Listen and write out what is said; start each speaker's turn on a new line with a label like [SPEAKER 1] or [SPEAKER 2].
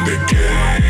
[SPEAKER 1] in the
[SPEAKER 2] game.